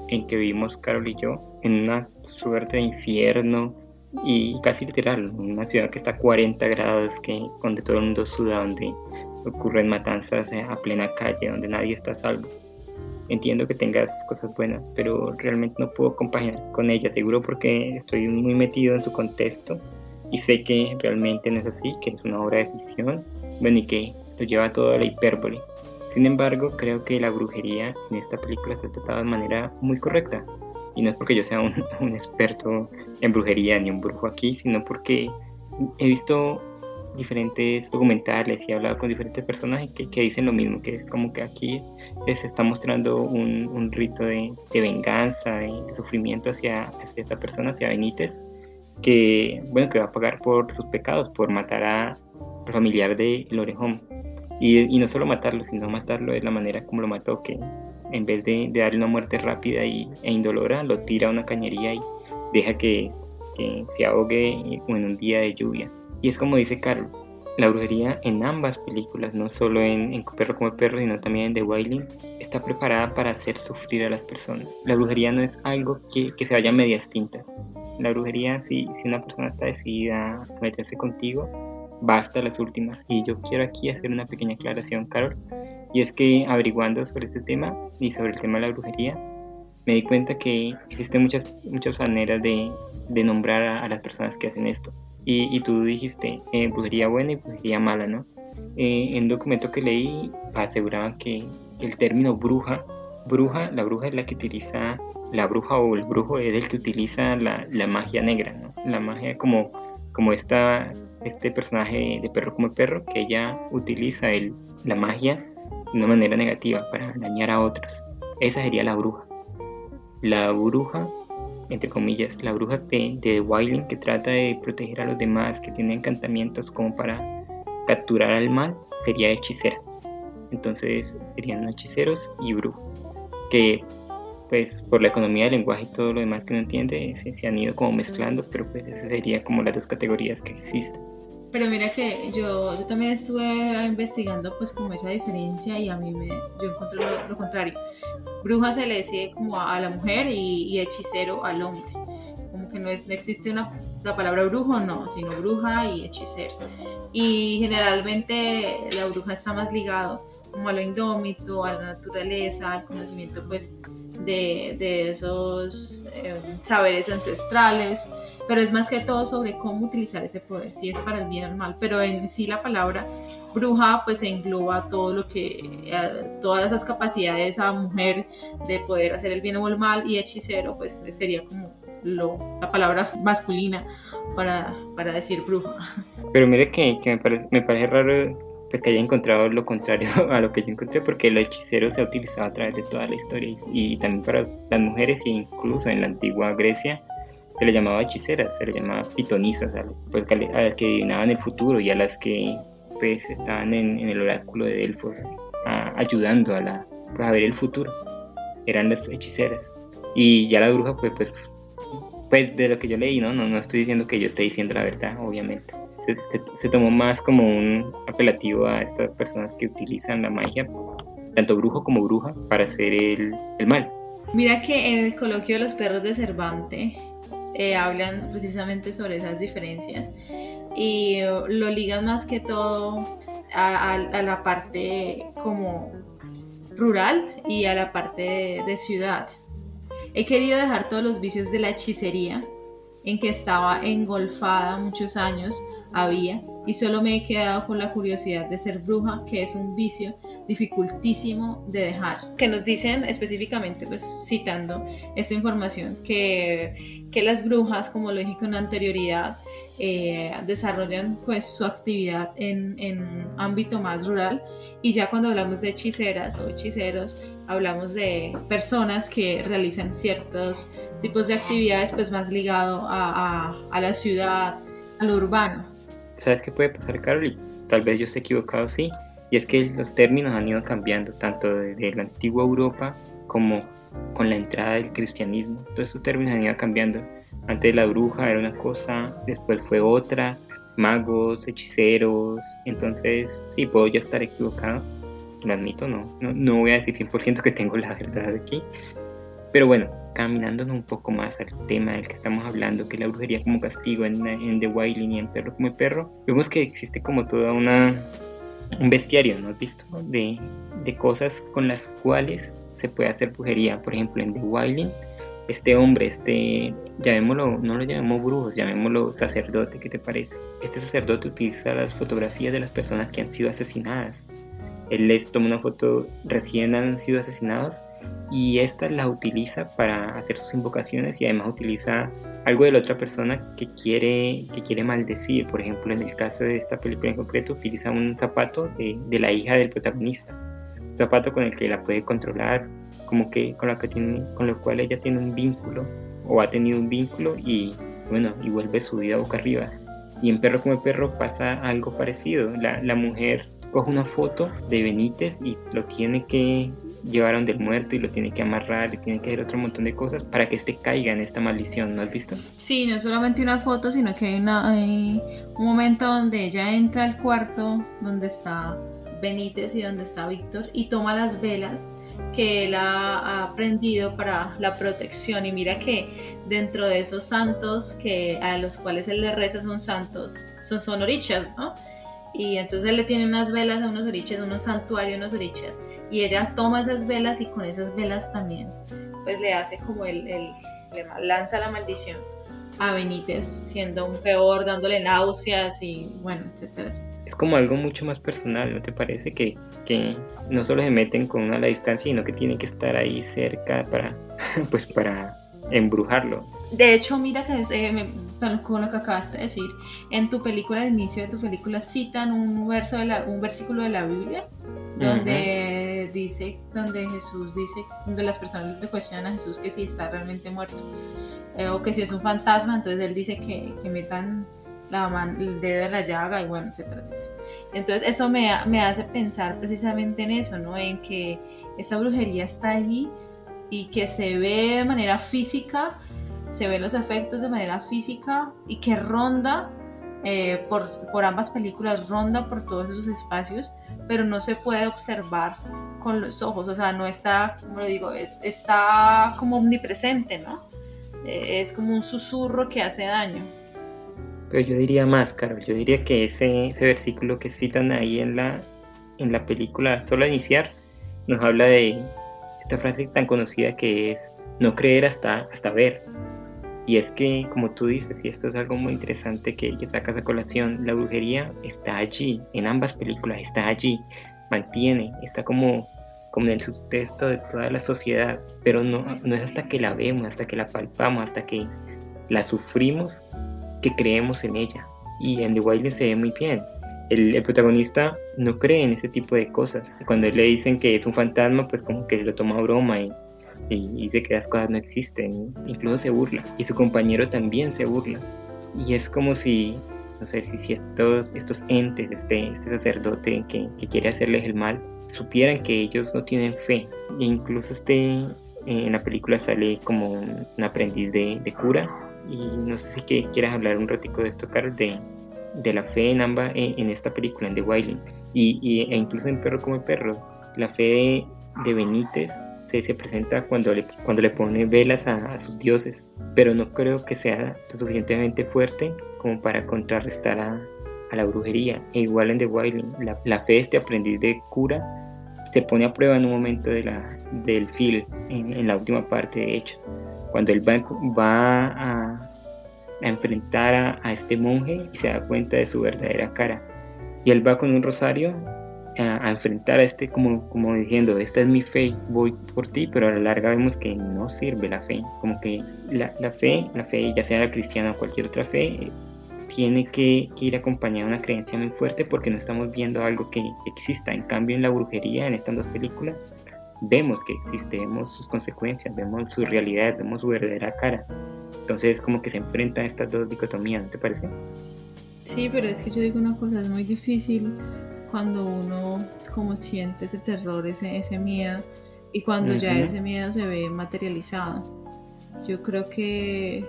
en que vivimos Carol y yo en una suerte de infierno y casi literal, una ciudad que está a 40 grados, que, donde todo el mundo suda, donde ocurren matanzas a plena calle, donde nadie está a salvo. Entiendo que tengas cosas buenas, pero realmente no puedo compaginar con ella, seguro porque estoy muy metido en su contexto y sé que realmente no es así, que es una obra de ficción, bueno, y que lo lleva todo a la hipérbole. Sin embargo, creo que la brujería en esta película está tratada de manera muy correcta. Y no es porque yo sea un, [laughs] un experto en brujería ni un brujo aquí, sino porque he visto diferentes documentales y he hablado con diferentes personas que, que dicen lo mismo, que es como que aquí se está mostrando un, un rito de, de venganza, de, sufrimiento hacia, hacia, esta persona, hacia Benítez, que, bueno, que va a pagar por sus pecados, por matar a, al familiar de El Orejón. Y, y, no solo matarlo, sino matarlo de la manera como lo mató, que en vez de, de darle una muerte rápida y, e indolora, lo tira a una cañería y deja que, se ahogue en un día de lluvia. Y es como dice Carlos, la brujería en ambas películas, no solo en, en Perro como Perro, sino también en The Wailing, está preparada para hacer sufrir a las personas. La brujería no es algo que, que se vaya a medias tintas. La brujería, si, si una persona está decidida a meterse contigo, va hasta las últimas. Y yo quiero aquí hacer una pequeña aclaración, Carol. Y es que averiguando sobre este tema y sobre el tema de la brujería, me di cuenta que existen muchas, muchas maneras de, de nombrar a, a las personas que hacen esto. Y, y tú dijiste eh, brujería buena y brujería mala, ¿no? Eh, en un documento que leí aseguraban que, que, el término bruja, bruja, la bruja es la que utiliza, la bruja o el brujo es el que utiliza la, la magia negra, ¿no? La magia como, como esta, este personaje de perro como el perro, que ella utiliza el, la magia de una manera negativa para dañar a otros. Esa sería la bruja. La bruja entre comillas, la bruja de, de Wailing que trata de proteger a los demás, que tiene encantamientos como para capturar al mal, sería hechicera. Entonces serían hechiceros y brujos, que pues por la economía del lenguaje y todo lo demás que no entiende, se, se han ido como mezclando, pero pues esas serían como las dos categorías que existen. Pero mira que yo, yo también estuve investigando pues como esa diferencia y a mí me, yo encontré lo, lo contrario. Bruja se le dice como a, la mujer y, y, hechicero al hombre. Como que no, es, no existe una, la palabra brujo, no, sino bruja y hechicero. Y generalmente la bruja está más ligado como a lo indómito, a la naturaleza, al conocimiento pues de, de esos eh, saberes ancestrales pero es más que todo sobre cómo utilizar ese poder, si es para el bien o el mal, pero en sí la palabra bruja pues engloba todo lo que, eh, todas esas capacidades a mujer de poder hacer el bien o el mal y hechicero pues sería como lo, la palabra masculina para, para decir bruja. Pero mire que, que me, parece, me parece raro pues que haya encontrado lo contrario [laughs] a lo que yo encontré, porque el hechicero se ha utilizado a través de toda la historia y, también para las mujeres e incluso en la antigua Grecia se le llamaba hechiceras, se le llamaba pitonisas, a, pues, a las que adivinaban el futuro y a las que pues estaban en, el oráculo de Delfos ayudando a, la, pues, a ver el futuro. Eran las hechiceras. Y ya la bruja pues, pues, pues de lo que yo leí, ¿no? ¿no? No estoy diciendo que yo esté diciendo la verdad, obviamente. Se, tomó más como un apelativo a estas personas que utilizan la magia, tanto brujo como bruja, para hacer el, el mal. Mira que en el coloquio de los perros de Cervantes eh, hablan precisamente sobre esas diferencias y lo ligan más que todo a, la parte como rural y a la parte de, ciudad. He querido dejar todos los vicios de la hechicería en que estaba engolfada muchos años, había, y solo me he quedado con la curiosidad de ser bruja, que es un vicio dificultísimo de dejar. Que nos dicen específicamente, pues citando esta información, que, que las brujas, como lo dije con anterioridad, eh, desarrollan pues su actividad en, en ámbito más rural y ya cuando hablamos de hechiceras o hechiceros hablamos de personas que realizan ciertos tipos de actividades pues más ligado a, a, a la ciudad, a lo urbano. ¿Sabes qué puede pasar, Carol? Tal vez yo esté equivocado, sí. Y es que los términos han ido cambiando, tanto de, de la antigua Europa como con la entrada del cristianismo. Todos estos términos han ido cambiando. Antes la bruja era una cosa, después fue otra, magos, hechiceros. Entonces, sí, puedo ya estar equivocado. Lo admito, no, no, no voy a decir 100% que tengo la verdad aquí. Pero bueno, caminándonos un poco más al tema del que estamos hablando, que es la brujería como castigo en, en The Wailing y en Perro como el Perro, vemos que existe como toda una un bestiario, ¿no has visto? De, de cosas con las cuales se puede hacer brujería. Por ejemplo, en The Wailing, este hombre, este, llamémoslo, no lo llamemos brujos, llamémoslo sacerdote, ¿qué te parece? Este sacerdote utiliza las fotografías de las personas que han sido asesinadas. Él les toma una foto recién han sido asesinados y esta la utiliza para hacer sus invocaciones y además utiliza algo de la otra persona que quiere, que quiere maldecir. Por ejemplo, en el caso de esta película en concreto, utiliza un zapato de, de la hija del protagonista. Un zapato con el que la puede controlar, como que con, la que tiene, con lo cual ella tiene un vínculo o ha tenido un vínculo y bueno, y vuelve su vida boca arriba. Y en Perro como Perro pasa algo parecido. La, la mujer coge una foto de Benítez y lo tiene que llevar a donde el muerto y lo tiene que amarrar y tiene que hacer otro montón de cosas para que este caiga en esta maldición, ¿no has visto? Sí, no solamente una foto, sino que hay, una, hay un momento donde ella entra al cuarto donde está Benítez y donde está Víctor y toma las velas que él ha, aprendido para la protección y mira que dentro de esos santos que a los cuales él le reza son santos, son, son orichas, ¿no? Y entonces le tiene unas velas a unos oriches, unos santuarios, unos oriches, y ella toma esas velas y con esas velas también, pues le hace como el, el le lanza la maldición a Benítez, siendo un peor, dándole náuseas y bueno, etcétera, etcétera. Es como algo mucho más personal, ¿no te parece? Que, que no solo se meten con una a la distancia, sino que tienen que estar ahí cerca para, [laughs] pues para embrujarlo. De hecho, mira que eh, con lo que acabas de decir, en tu película, al inicio de tu película, citan un verso de la, un versículo de la Biblia donde dice, donde Jesús dice, donde las personas le cuestionan a Jesús que si está realmente muerto eh, o que si es un fantasma, entonces él dice que, que metan la el dedo en la llaga y bueno, etcétera, etcétera. Entonces eso me, me hace pensar precisamente en eso, ¿no? En que esta brujería está allí y que se ve de manera física, se ven los efectos de manera física y que ronda eh, por, por, ambas películas, ronda por todos esos espacios, pero no se puede observar con los ojos, o sea, no está, como lo digo, es, está como omnipresente, ¿no? Eh, es como un susurro que hace daño. Pero yo diría más, Carol, yo diría que ese, ese versículo que citan ahí en la, en la película, solo a iniciar, nos habla de esta frase tan conocida que es no creer hasta, hasta ver. Y es que, como tú dices, y esto es algo muy interesante que, que sacas a colación, la brujería está allí, en ambas películas está allí, mantiene, está como, como en el subtexto de toda la sociedad, pero no, no es hasta que la vemos, hasta que la palpamos, hasta que la sufrimos, que creemos en ella. Y en The Wild se ve muy bien el, protagonista no cree en ese tipo de cosas. Cuando le dicen que es un fantasma, pues como que lo toma a broma y, dice que las cosas no existen, incluso se burla. Y su compañero también se burla. Y es como si, no sé, si, estos, estos entes, este, este sacerdote que, quiere hacerles el mal, supieran que ellos no tienen fe. E incluso este, en la película sale como un, aprendiz de, cura. Y no sé si que, quieras hablar un ratico de esto, Carlos, de, de la fe en ambas en, esta película, en The Wailing, y, e incluso en Perro como Perro. La fe de, Benítez se, se, presenta cuando le, cuando le pone velas a, sus dioses, pero no creo que sea lo suficientemente fuerte como para contrarrestar a, a la brujería. E igual en The Wailing, la, la, fe de este aprendiz de cura se pone a prueba en un momento de la, del film, en, la última parte de hecho, cuando el banco va a, a enfrentar a, este monje y se da cuenta de su verdadera cara. Y él va con un rosario a, enfrentar a este como, como diciendo, esta es mi fe, voy por ti, pero a la larga vemos que no sirve la fe, como que la, la fe, la fe, ya sea la cristiana o cualquier otra fe, tiene que, ir acompañada de una creencia muy fuerte porque no estamos viendo algo que exista. En cambio, en la brujería, en estas dos películas, vemos que existe, vemos sus consecuencias, vemos su realidad, vemos su verdadera cara. Entonces como que se enfrentan estas dos dicotomías, ¿no te parece? Sí, pero es que yo digo una cosa, es muy difícil cuando uno como siente ese terror, ese, ese miedo, y cuando ya ese miedo se ve materializado. Yo creo que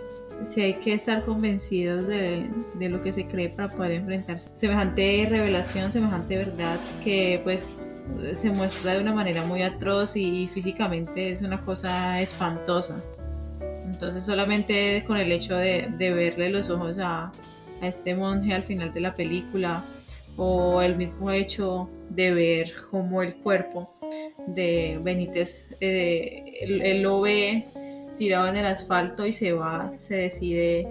sí hay que estar convencidos de, de, lo que se cree para poder enfrentarse. Semejante revelación, semejante verdad que pues se muestra de una manera muy atroz y físicamente es una cosa espantosa. Entonces solamente con el hecho de, verle los ojos a, este monje al final de la película o el mismo hecho de ver cómo el cuerpo de Benítez, eh, él, lo ve tirado en el asfalto y se va, se decide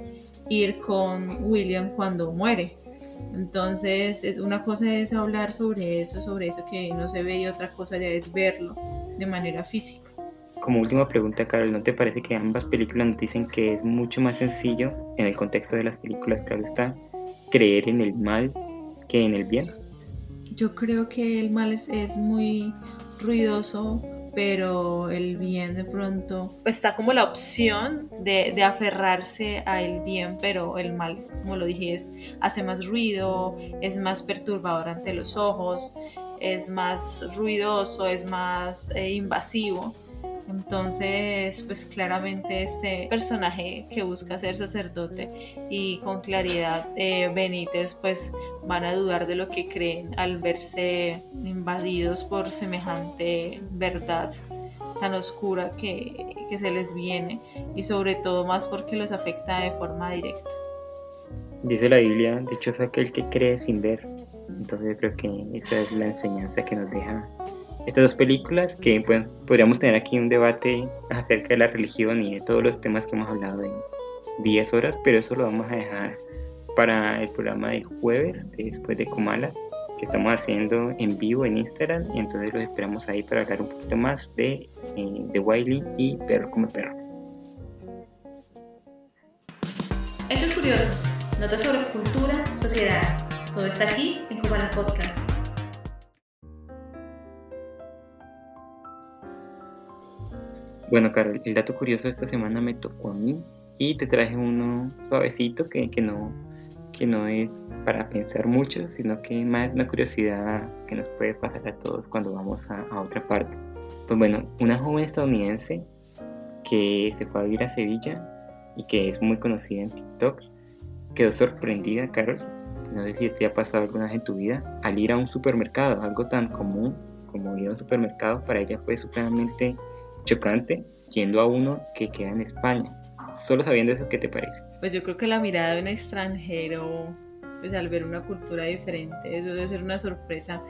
ir con William cuando muere. Entonces, es, una cosa es hablar sobre eso, sobre eso que no se ve y otra cosa ya es verlo de manera física. como última pregunta, Carol, ¿no te parece que ambas películas nos dicen que es mucho más sencillo, en el contexto de las películas, claro está, creer en el mal en el bien? Yo creo que el mal es, es muy ruidoso, pero el bien de pronto pues, está como la opción de, de aferrarse al bien, pero el mal, como lo dije, es, hace más ruido, es más perturbador ante los ojos, es más ruidoso, es más eh, invasivo. Entonces, pues claramente este personaje que busca ser sacerdote y con claridad eh, Benítez, pues van a dudar de lo que creen al verse invadidos por semejante verdad tan oscura que, que se les viene y sobre todo más porque los afecta de forma directa. Dice la Biblia, dichoso aquel que cree sin ver. Entonces creo que esa es la enseñanza que nos deja estas dos películas, que pues, podríamos tener aquí un debate acerca de la religión y de todos los temas que hemos hablado en 10 horas, pero eso lo vamos a dejar para el programa del jueves, después de Comala, que estamos haciendo en vivo en Instagram, y entonces los esperamos ahí para hablar un poquito más de, eh, Wiley y Perro come Perro. Hechos curiosos, notas sobre cultura, sociedad, todo está aquí en Comala Podcast. Bueno, Carol, el dato curioso de esta semana me tocó a mí y te traje uno suavecito que, que, no, que no es para pensar mucho, sino que más una curiosidad que nos puede pasar a todos cuando vamos a, a otra parte. Pues bueno, una joven estadounidense que se fue a vivir a Sevilla y que es muy conocida en TikTok, quedó sorprendida, Carol, no sé si te ha pasado alguna vez en tu vida, al ir a un supermercado, algo tan común como ir a un supermercado, para ella fue supremamente chocante yendo a uno que queda en España. Solo sabiendo eso, ¿qué te parece? Pues yo creo que la mirada de un extranjero, pues al ver una cultura diferente, eso debe ser una sorpresa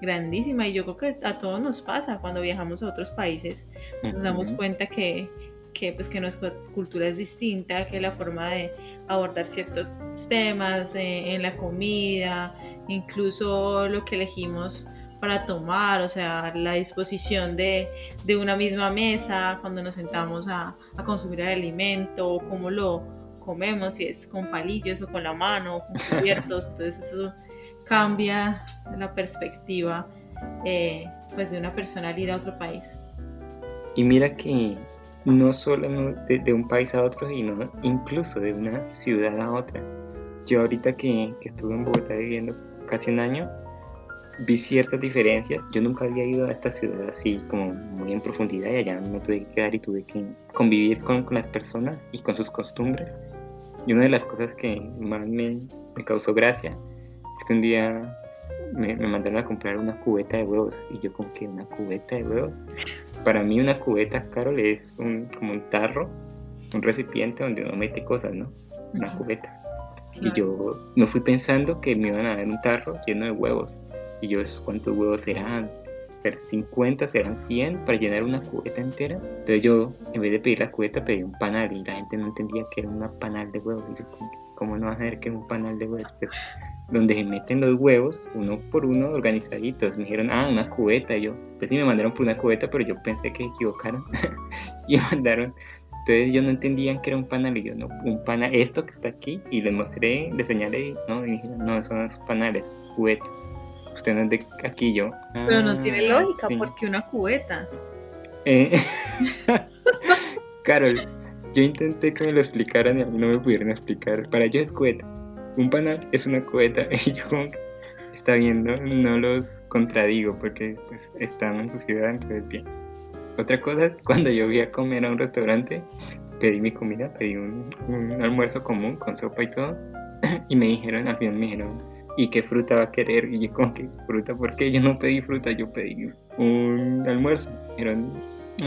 grandísima y yo creo que a todos nos pasa cuando viajamos a otros países, nos damos cuenta que, que, pues, que nuestra cultura es distinta, que la forma de abordar ciertos temas eh, en la comida, incluso lo que elegimos para tomar, o sea, la disposición de, de una misma mesa cuando nos sentamos a, a, consumir el alimento, o cómo lo comemos, si es con palillos o con la mano o con [laughs] cubiertos, entonces eso cambia la perspectiva eh, pues de una persona al ir a otro país. Y mira que no solo de, de, un país a otro, sino incluso de una ciudad a otra. Yo ahorita que, que estuve en Bogotá viviendo casi un año, vi ciertas diferencias. Yo nunca había ido a esta ciudad así como muy en profundidad y allá me tuve que quedar y tuve que convivir con, con las personas y con sus costumbres. Y una de las cosas que más me, me causó gracia es que un día me, me, mandaron a comprar una cubeta de huevos y yo como que una cubeta de huevos. Para mí una cubeta, Carol, es un, como un tarro, un recipiente donde uno mete cosas, ¿no? Una cubeta. Claro. Y yo me fui pensando que me iban a dar un tarro lleno de huevos. Y yo, ¿cuántos huevos serán? ¿Serán 50? ¿Serán 100? Para llenar una cubeta entera. Entonces yo, en vez de pedir la cubeta, pedí un panal y la gente no entendía que era una panal de huevos. Y yo, ¿cómo no vas a ver que es un panal de huevos? Pues donde se meten los huevos, uno por uno, organizaditos. Me dijeron, ah, una cubeta. Y yo, pues sí, me mandaron por una cubeta, pero yo pensé que se equivocaron. [laughs] y me mandaron entonces ellos no entendían que era un panal y yo, no, un panal, esto que está aquí, y les mostré, les señalé, no, y dijeron, no, eso no es panales, cubeta usted no es de aquí yo. Ah, Pero no tiene lógica, sí. porque una cubeta. Eh, [laughs] Carol, yo intenté que me lo explicaran y a mí no me pudieron explicar. Para ellos es cubeta. Un panal es una cubeta. [laughs] Y yo como que está viendo, no los contradigo porque pues están en su ciudad, entonces bien. Otra cosa, [laughs] cuando yo fui a comer a un restaurante, pedí mi comida, pedí un, un almuerzo común con sopa y todo. [clears throat] Y me dijeron, al final me dijeron, y qué fruta va a querer. Y yo, ¿con qué fruta? Porque yo no pedí fruta, yo pedí un almuerzo. Dijeron,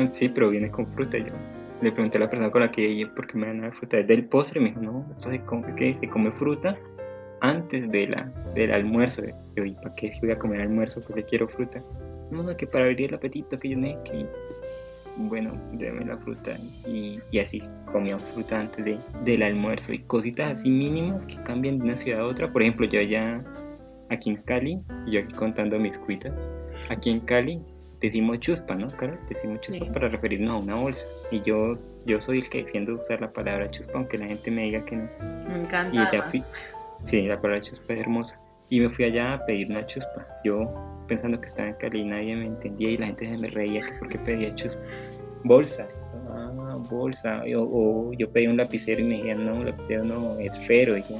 sí, pero viene con fruta. Yo le pregunté a la persona con la que ella, ¿por qué me van a fruta? Es del postre. Me dijo, no, esto se come, ¿qué? se come fruta antes de la, del almuerzo. Yo, ¿y para qué si voy a comer almuerzo? Porque quiero fruta. No, que para abrir el apetito que yo necesito. Bueno, déme la fruta y, y, así comía fruta antes de, del almuerzo y cositas así mínimas que cambian de una ciudad a otra. Por ejemplo, yo allá aquí en Cali, y yo aquí contando mis cuitas, aquí en Cali decimos chuspa, ¿no, Carol? Decimos chuspa para referirnos a una bolsa. Y yo, yo soy el que defiendo usar la palabra chuspa, aunque la gente me diga que no. Me encanta. Y ya fui, sí, la palabra chuspa es hermosa. Y me fui allá a pedir una chuspa. Yo pensando que estaba en Cali nadie me entendía y la gente se me reía que porque pedía chuspa. Bolsa. Ah, bolsa. O, yo pedí un lapicero y me dijeron, no, lapicero no, es fero. Y yo,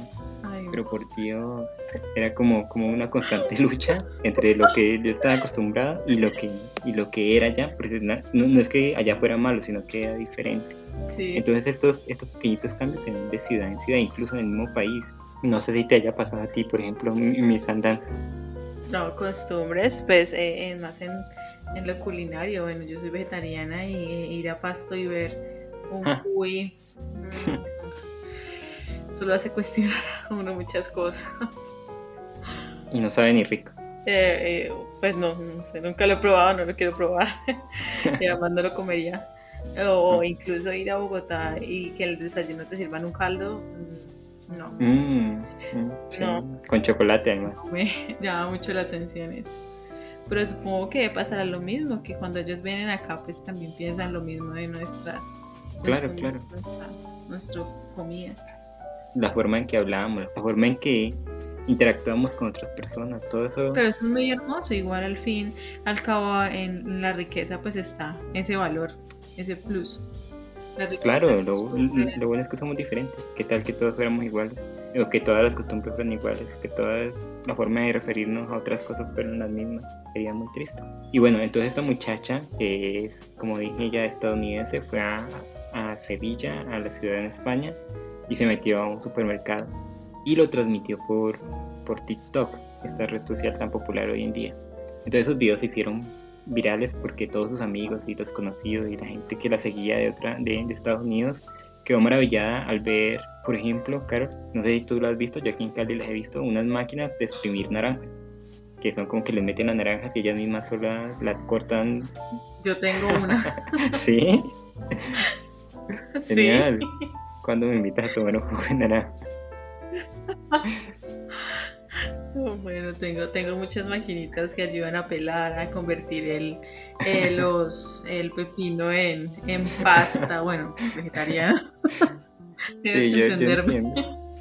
pero por Dios, era como, como una constante [laughs] lucha entre lo que yo estaba acostumbrado y lo que, y lo que era allá, porque no, no es que allá fuera malo, sino que era diferente. Entonces estos, estos pequeñitos cambios en, de ciudad en ciudad, incluso en el mismo país, no sé si te haya pasado a ti, por ejemplo, en mis andanzas. No, costumbres, pues eh, más en, en, lo culinario, bueno, yo soy vegetariana y eh, ir a Pasto y ver un ah. cuy [laughs] solo hace cuestionar a uno muchas cosas. Y no sabe ni rico. Eh, eh, pues no, no sé, nunca lo he probado, no lo quiero probar. [laughs] y además no lo comería. O, mm. [laughs] incluso ir a Bogotá y que el desayuno te sirvan un caldo, mm, no. Mm, no. Con chocolate además. Me [laughs] llama mucho la atención eso. Pero supongo que pasará lo mismo, que cuando ellos vienen acá, pues también piensan lo mismo de nuestras. Claro, claro. Nuestra, comida la forma en que hablamos, la forma en que interactuamos con otras personas, todo eso. Pero es muy hermoso, igual al fin, al cabo en la riqueza pues está ese valor, ese plus. Claro, lo, bueno es que somos diferentes, qué tal que todos fuéramos iguales, o que todas las costumbres fueran iguales, que toda la forma de referirnos a otras cosas fueran las mismas, sería muy triste. Y bueno, entonces esta muchacha, que es, como dije ya, estadounidense, fue a, a Sevilla, a la ciudad en España, y se metió a un supermercado. Y lo transmitió por, por TikTok, esta red social tan popular hoy en día. Entonces esos videos se hicieron virales porque todos sus amigos y los conocidos y la gente que la seguía de, otra, de, Estados Unidos quedó maravillada al ver, por ejemplo, Carol, no sé si tú lo has visto, yo aquí en Cali las he visto, unas máquinas de exprimir naranjas, que son como que le meten las naranjas y ellas mismas solas las cortan. Yo tengo una. [laughs] ¿Sí? Genial. cuando me invitas a tomar un jugo de naranja? [laughs] Bueno, tengo, tengo muchas maquinitas que ayudan a pelar, a convertir el, [laughs] los, el pepino en, en pasta, bueno, vegetariano. [laughs] sí, yo,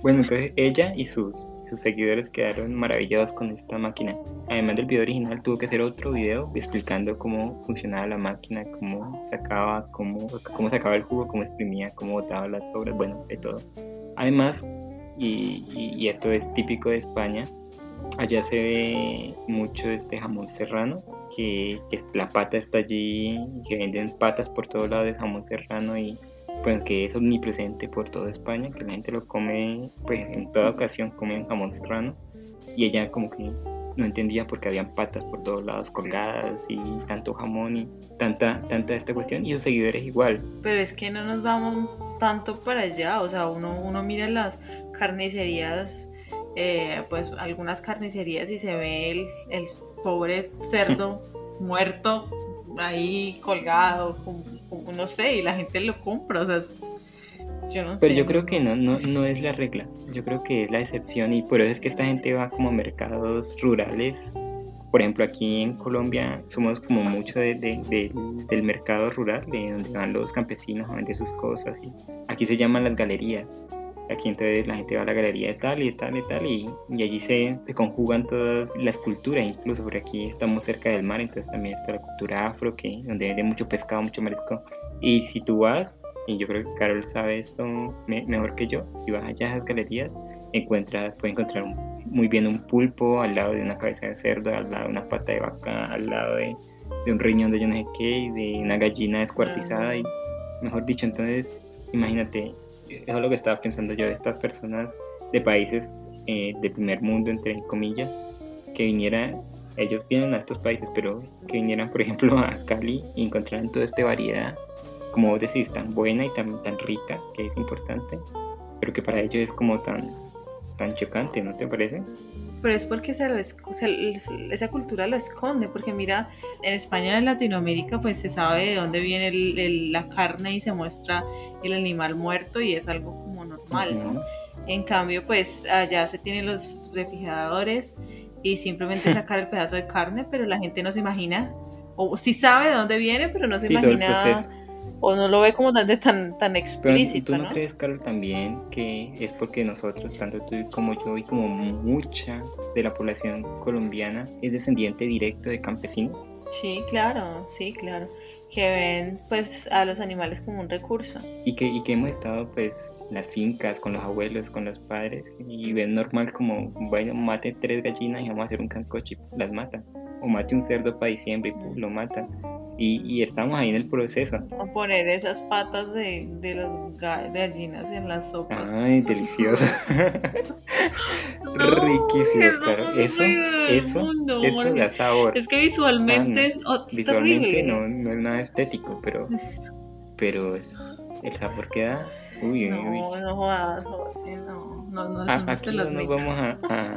bueno, entonces ella y sus, sus seguidores quedaron maravillados con esta máquina. Además del video original, tuvo que hacer otro video explicando cómo funcionaba la máquina, cómo sacaba, cómo, cómo sacaba el jugo, cómo exprimía, cómo botaba las sobras, bueno, de todo. Además, y, y, esto es típico de España, allá se ve mucho este jamón serrano, que, que la pata está allí, que venden patas por todos lados de jamón serrano y pues que es omnipresente por toda España, que la gente lo come, pues en toda ocasión comen jamón serrano y ella como que no entendía por qué habían patas por todos lados colgadas y tanto jamón y tanta, tanta esta cuestión y sus seguidores igual. Pero es que no nos vamos tanto para allá, o sea, uno, uno mira las carnicerías, eh, pues algunas carnicerías y se ve el, el pobre cerdo [laughs] muerto ahí colgado, no sé, y la gente lo compra, o sea, yo no sé. Pero yo creo que no, no, no es la regla, yo creo que es la excepción y por eso es que esta gente va como a mercados rurales. Por ejemplo, aquí en Colombia somos como mucho de, del mercado rural, de donde van los campesinos a vender sus cosas. Y aquí se llaman las galerías. Aquí entonces la gente va a la galería de tal y de tal y tal y, y allí se, se, conjugan todas las culturas, incluso porque aquí estamos cerca del mar, entonces también está la cultura afro, que, donde vende mucho pescado, mucho marisco. Y si tú vas, y yo creo que Carol sabe esto mejor que yo, si vas allá a esas galerías, encuentras, puedes encontrar muy bien un pulpo al lado de una cabeza de cerdo, al lado de una pata de vaca, al lado de, de un riñón de yo no sé qué, de una gallina descuartizada y mejor dicho, entonces imagínate eso es lo que estaba pensando yo, estas personas de países eh, de primer mundo, entre comillas, que vinieran, ellos vienen a estos países, pero que vinieran, por ejemplo, a Cali y encontraran toda esta variedad, como vos decís, tan buena y tan rica, que es importante, pero que para ellos es como tan, tan chocante, ¿no te parece? Pero es porque se lo esa cultura lo esconde, porque mira, en España, en Latinoamérica, pues se sabe de dónde viene la carne y se muestra el animal muerto y es algo como normal, ¿no? En cambio, pues allá se tienen los refrigeradores y simplemente [laughs] sacar el pedazo de carne, pero la gente no se imagina o sí sabe de dónde viene, pero no se Sí, imagina. O no lo ve como tan, tan, tan Pero explícito, ¿Tú no, ¿no? crees, Carol, también que es porque nosotros, tanto tú como yo y como mucha de la población colombiana, es descendiente directo de campesinos? Sí, claro, sí, claro. Que ven pues a los animales como un recurso. Y que, y que hemos estado pues en las fincas con los abuelos, con los padres y ven normal como, bueno, mate tres gallinas y vamos a hacer un cancoche las matan. O mate un cerdo para diciembre y lo matan. Y, y estamos ahí en el proceso. O poner esas patas de, de de gallinas en las sopas. Ay, delicioso. [laughs] No, Riquísimo, eso claro. es Eso, eso, mundo, eso da sabor. Es que visualmente Ah, es, oh, es Visualmente terrible. no, no es nada estético, pero, pero es el sabor que da. Uy, uy, No, uy. no jodas, no, no, no, no te aquí lo no nos vamos a- a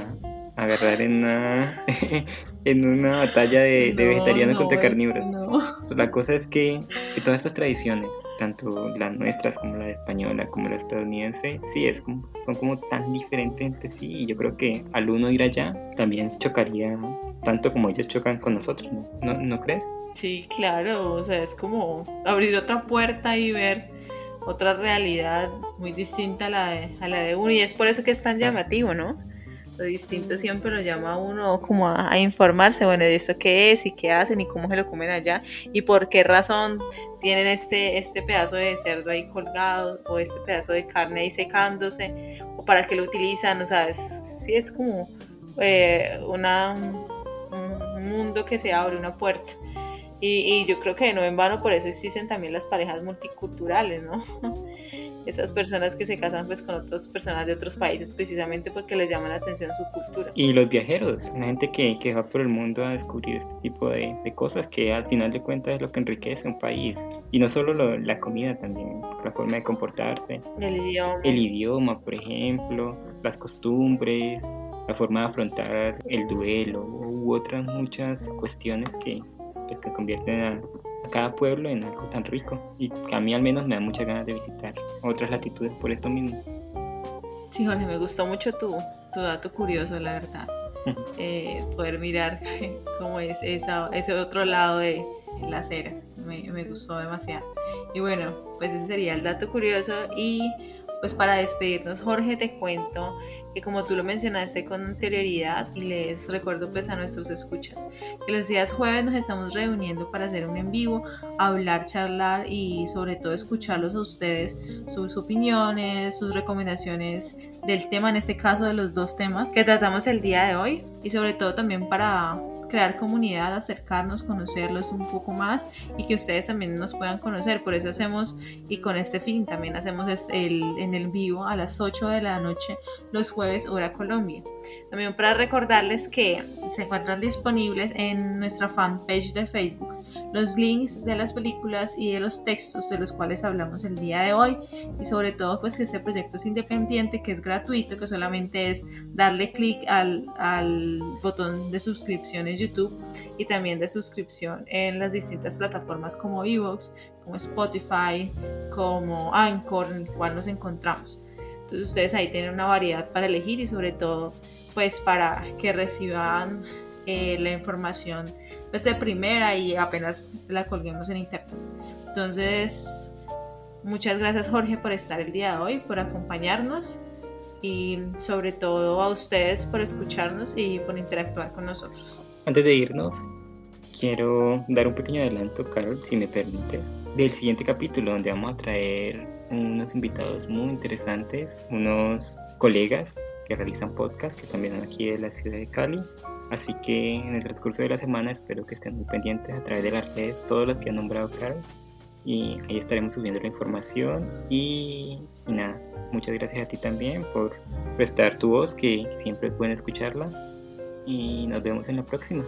agarrar en una, [laughs] en una batalla de, de No, vegetarianos no, contra carnívoros. no. La cosa es que, que todas estas tradiciones, tanto las nuestras como la española, como la estadounidense, sí, es como, son como tan diferentes entre sí. Y yo creo que al uno ir allá también chocaría tanto como ellos chocan con nosotros, ¿no? ¿No, ¿no crees? Sí, claro, o sea, es como abrir otra puerta y ver otra realidad muy distinta a la de, a la de uno. Y es por eso que es tan llamativo, ¿no? Lo distinto siempre lo llama a uno como a, informarse, bueno, de esto qué es y qué hacen y cómo se lo comen allá y por qué razón tienen este, este pedazo de cerdo ahí colgado o este pedazo de carne ahí secándose o para qué lo utilizan, o sea, es, es como eh, una, un- un mundo que se abre, una puerta. Y, y yo creo que no en vano por eso existen también las parejas multiculturales, ¿no? [laughs] Esas personas que se casan pues con otras personas de otros países precisamente porque les llama la atención su cultura. Y los viajeros, la gente que, que va por el mundo a descubrir este tipo de, de cosas que al final de cuentas es lo que enriquece un país. Y no solo lo- la comida también, la forma de comportarse, El idioma. el idioma, por ejemplo, las costumbres, la forma de afrontar el duelo u otras muchas cuestiones que, pues, que convierten a cada pueblo en algo tan rico. Y a mí al menos me da muchas ganas de visitar otras latitudes por esto mismo. Sí, Jorge, me gustó mucho tu, tu dato curioso, la verdad. [laughs] Eh, poder mirar [laughs] cómo es esa, ese otro lado de la acera. Me, me gustó demasiado. Y bueno, pues ese sería el dato curioso. Y pues para despedirnos, Jorge, te cuento que como tú lo mencionaste con anterioridad y les recuerdo pues a nuestros escuchas que los días jueves nos estamos reuniendo para hacer un en vivo, hablar, charlar y sobre todo escucharlos a ustedes, sus opiniones, sus recomendaciones del tema, en este caso de los dos temas que tratamos el día de hoy y sobre todo también para crear comunidad, acercarnos, conocerlos un poco más y que ustedes también nos puedan conocer. Por eso hacemos, y con este fin también hacemos el, en el vivo a las 8 de la noche los jueves hora Colombia. También para recordarles que se encuentran disponibles en nuestra fanpage de Facebook los links de las películas y de los textos de los cuales hablamos el día de hoy y sobre todo pues que este proyecto es independiente, que es gratuito, que solamente es darle clic al, al botón de suscripción en YouTube y también de suscripción en las distintas plataformas como Evox, como Spotify, como Anchor, en el cual nos encontramos. Entonces ustedes ahí tienen una variedad para elegir y sobre todo pues para que reciban eh, la información pues de primera y apenas la colguemos en internet. Entonces, muchas gracias Jorge por estar el día de hoy, por acompañarnos y sobre todo a ustedes por escucharnos y por interactuar con nosotros. Antes de irnos, quiero dar un pequeño adelanto, Carol, si me permites, del siguiente capítulo donde vamos a traer unos invitados muy interesantes, unos colegas que realizan podcast, que también aquí de la ciudad de Cali. Así que en el transcurso de la semana espero que estén muy pendientes a través de las redes, todos los que han nombrado Carol. Y ahí estaremos subiendo la información. Y, y nada, muchas gracias a ti también por prestar tu voz, que siempre es bueno escucharla. Y nos vemos en la próxima.